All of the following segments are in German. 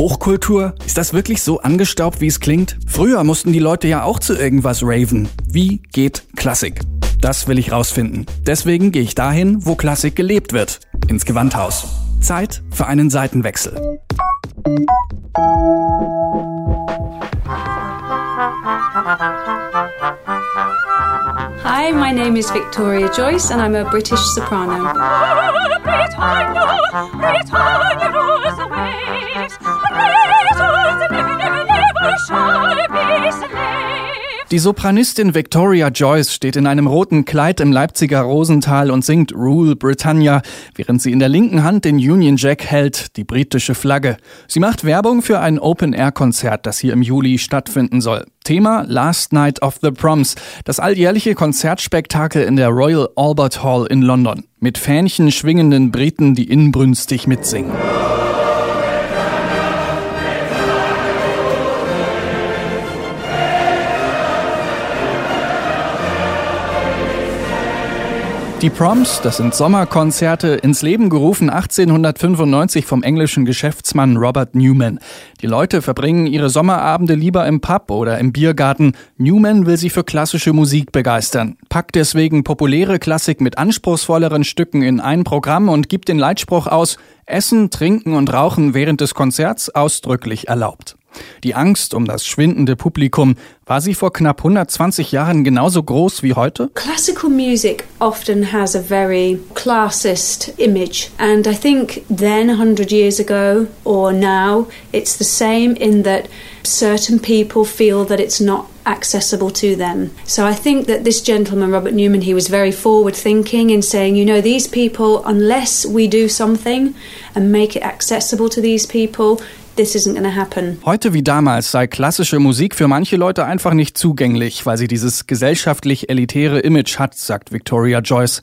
Hochkultur? Ist das wirklich so angestaubt, wie es klingt? Früher mussten die Leute ja auch zu irgendwas raven. Wie geht Klassik? Das will ich rausfinden. Deswegen gehe ich dahin, wo Klassik gelebt wird. Ins Gewandhaus. Zeit für einen Seitenwechsel. Hi, my name is Victoria Joyce and I'm a British soprano. Die Sopranistin Victoria Joyce steht in einem roten Kleid im Leipziger Rosental und singt Rule Britannia, während sie in der linken Hand den Union Jack hält, die britische Flagge. Sie macht Werbung für ein Open-Air-Konzert, das hier im Juli stattfinden soll. Thema Last Night of the Proms, das alljährliche Konzertspektakel in der Royal Albert Hall in London. Mit Fähnchen schwingenden Briten, die inbrünstig mitsingen. Die Proms, das sind Sommerkonzerte, ins Leben gerufen 1895 vom englischen Geschäftsmann Robert Newman. Die Leute verbringen ihre Sommerabende lieber im Pub oder im Biergarten. Newman will sie für klassische Musik begeistern, packt deswegen populäre Klassik mit anspruchsvolleren Stücken in ein Programm und gibt den Leitspruch aus, Essen, Trinken und Rauchen während des Konzerts ausdrücklich erlaubt. Die Angst um das schwindende Publikum, war sie vor knapp 120 Jahren genauso groß wie heute? Classical music often has a very classist image and I think then 100 years ago or now it's the same in that certain people feel that it's not accessible to them. So I think that this gentleman, Robert Newman, he was very forward thinking in saying, you know, these people, unless we do something and make it accessible to these people, this isn't to happen. Heute wie damals sei klassische Musik für manche Leute einfach nicht zugänglich, weil sie dieses gesellschaftlich elitäre Image hat, sagt Victoria Joyce.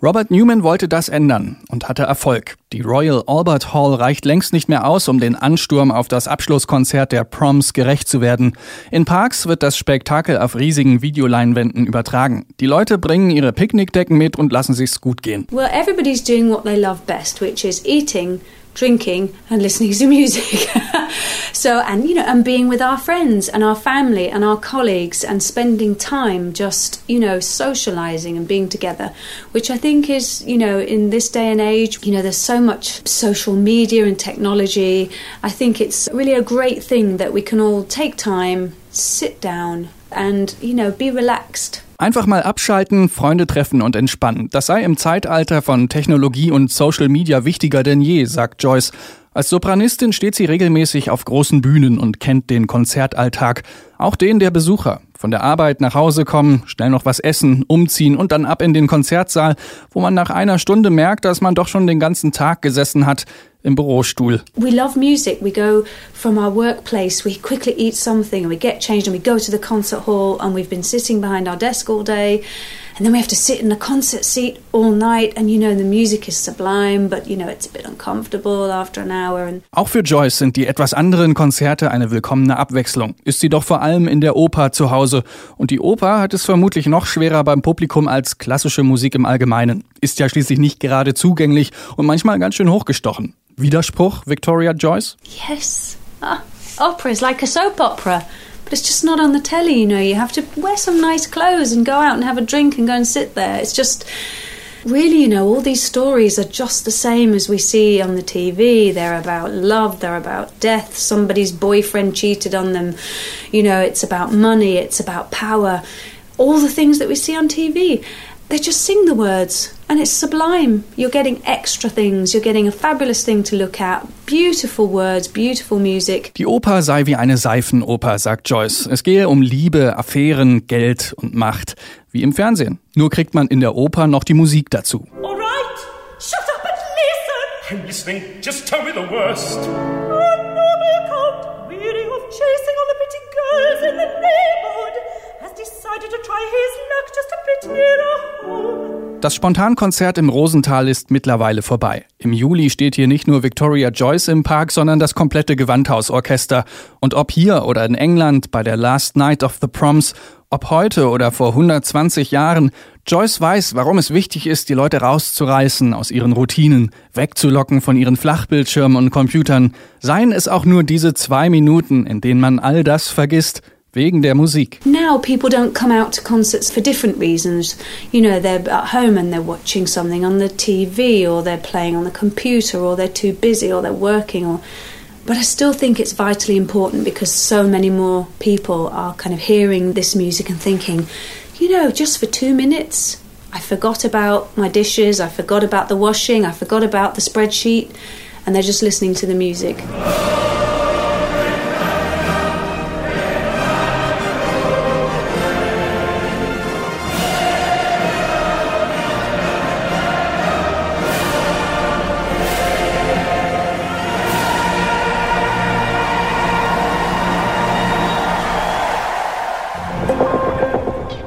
Robert Newman wollte das ändern und hatte Erfolg. Die Royal Albert Hall reicht längst nicht mehr aus, um den Ansturm auf das Abschlusskonzert der Proms gerecht zu werden. In Parks wird das Spektakel auf riesigen Videoleinwänden übertragen. Die Leute bringen ihre Picknickdecken mit und lassen sich's gut gehen. Well, everybody's doing what they love best, which is eating drinking and listening to music. so, and you know, and being with our friends and our family and our colleagues and spending time just, you know, socializing and being together, which I think is, you know, in this day and age, you know, there's so much social media and technology. I think it's really a great thing that we can all take time, sit down, and, you know, be relaxed. Einfach mal abschalten, Freunde treffen und entspannen. Das sei im Zeitalter von Technologie und Social Media wichtiger denn je, sagt Joyce. Als Sopranistin steht sie regelmäßig auf großen Bühnen und kennt den Konzertalltag, auch den der Besucher. Von der Arbeit nach Hause kommen, schnell noch was essen, umziehen und dann ab in den Konzertsaal, wo man nach einer Stunde merkt, dass man doch schon den ganzen Tag gesessen hat im Bürostuhl. We love music. We go from our workplace, we quickly eat something and we get changed and we go to the concert hall and we've been sitting behind our desk all day and then we have to sit in a concert seat all night and you know the music is sublime but you know it's a bit uncomfortable after an hour and Auch für Joyce sind die etwas anderen Konzerte eine willkommene Abwechslung. Ist sie doch vor allem in der Oper zu Hause und die Oper hat es vermutlich noch schwerer beim Publikum als klassische Musik im Allgemeinen. Ist ja schließlich nicht gerade zugänglich und manchmal ganz schön hochgestochen. Widerspruch, Victoria Joyce? yes. Ah, opera is like a soap opera. But it's just not on the telly, you know. You have to wear some nice clothes and go out and have a drink and go and sit there. It's just really, you know, all these stories are just the same as we see on the TV. They're about love, they're about death, somebody's boyfriend cheated on them. You know, it's about money, it's about power. All the things that we see on TV. They just sing the words and it's sublime. You're getting extra things, you're getting a fabulous thing to look at. Beautiful words, beautiful music. Die Oper sei wie eine Seifenoper, sagt Joyce. Es gehe um Liebe, Affären, Geld und Macht. Wie im Fernsehen. Nur kriegt man in der Oper noch die Musik dazu. All right, shut up and listen. I'm listening. Just tell me the worst. A noble count, weary of chasing all the pretty girls in the neighborhood, das Spontankonzert im Rosental ist mittlerweile vorbei. Im Juli steht hier nicht nur Victoria Joyce im Park, sondern das komplette Gewandhausorchester. Und ob hier oder in England bei der Last Night of the Proms, ob heute oder vor 120 Jahren, Joyce weiß, warum es wichtig ist, die Leute rauszureißen aus ihren Routinen, wegzulocken von ihren Flachbildschirmen und Computern. Seien es auch nur diese zwei Minuten, in denen man all das vergisst, wegen der Musik. Now people don't come out to concerts for different reasons. You know, they're at home and they're watching something on the TV or they're playing on the computer or they're too busy or they're working or but I still think it's vitally important because so many more people are kind of hearing this music and thinking, you know, just for 2 minutes I forgot about my dishes, I forgot about the washing, I forgot about the spreadsheet and they're just listening to the music.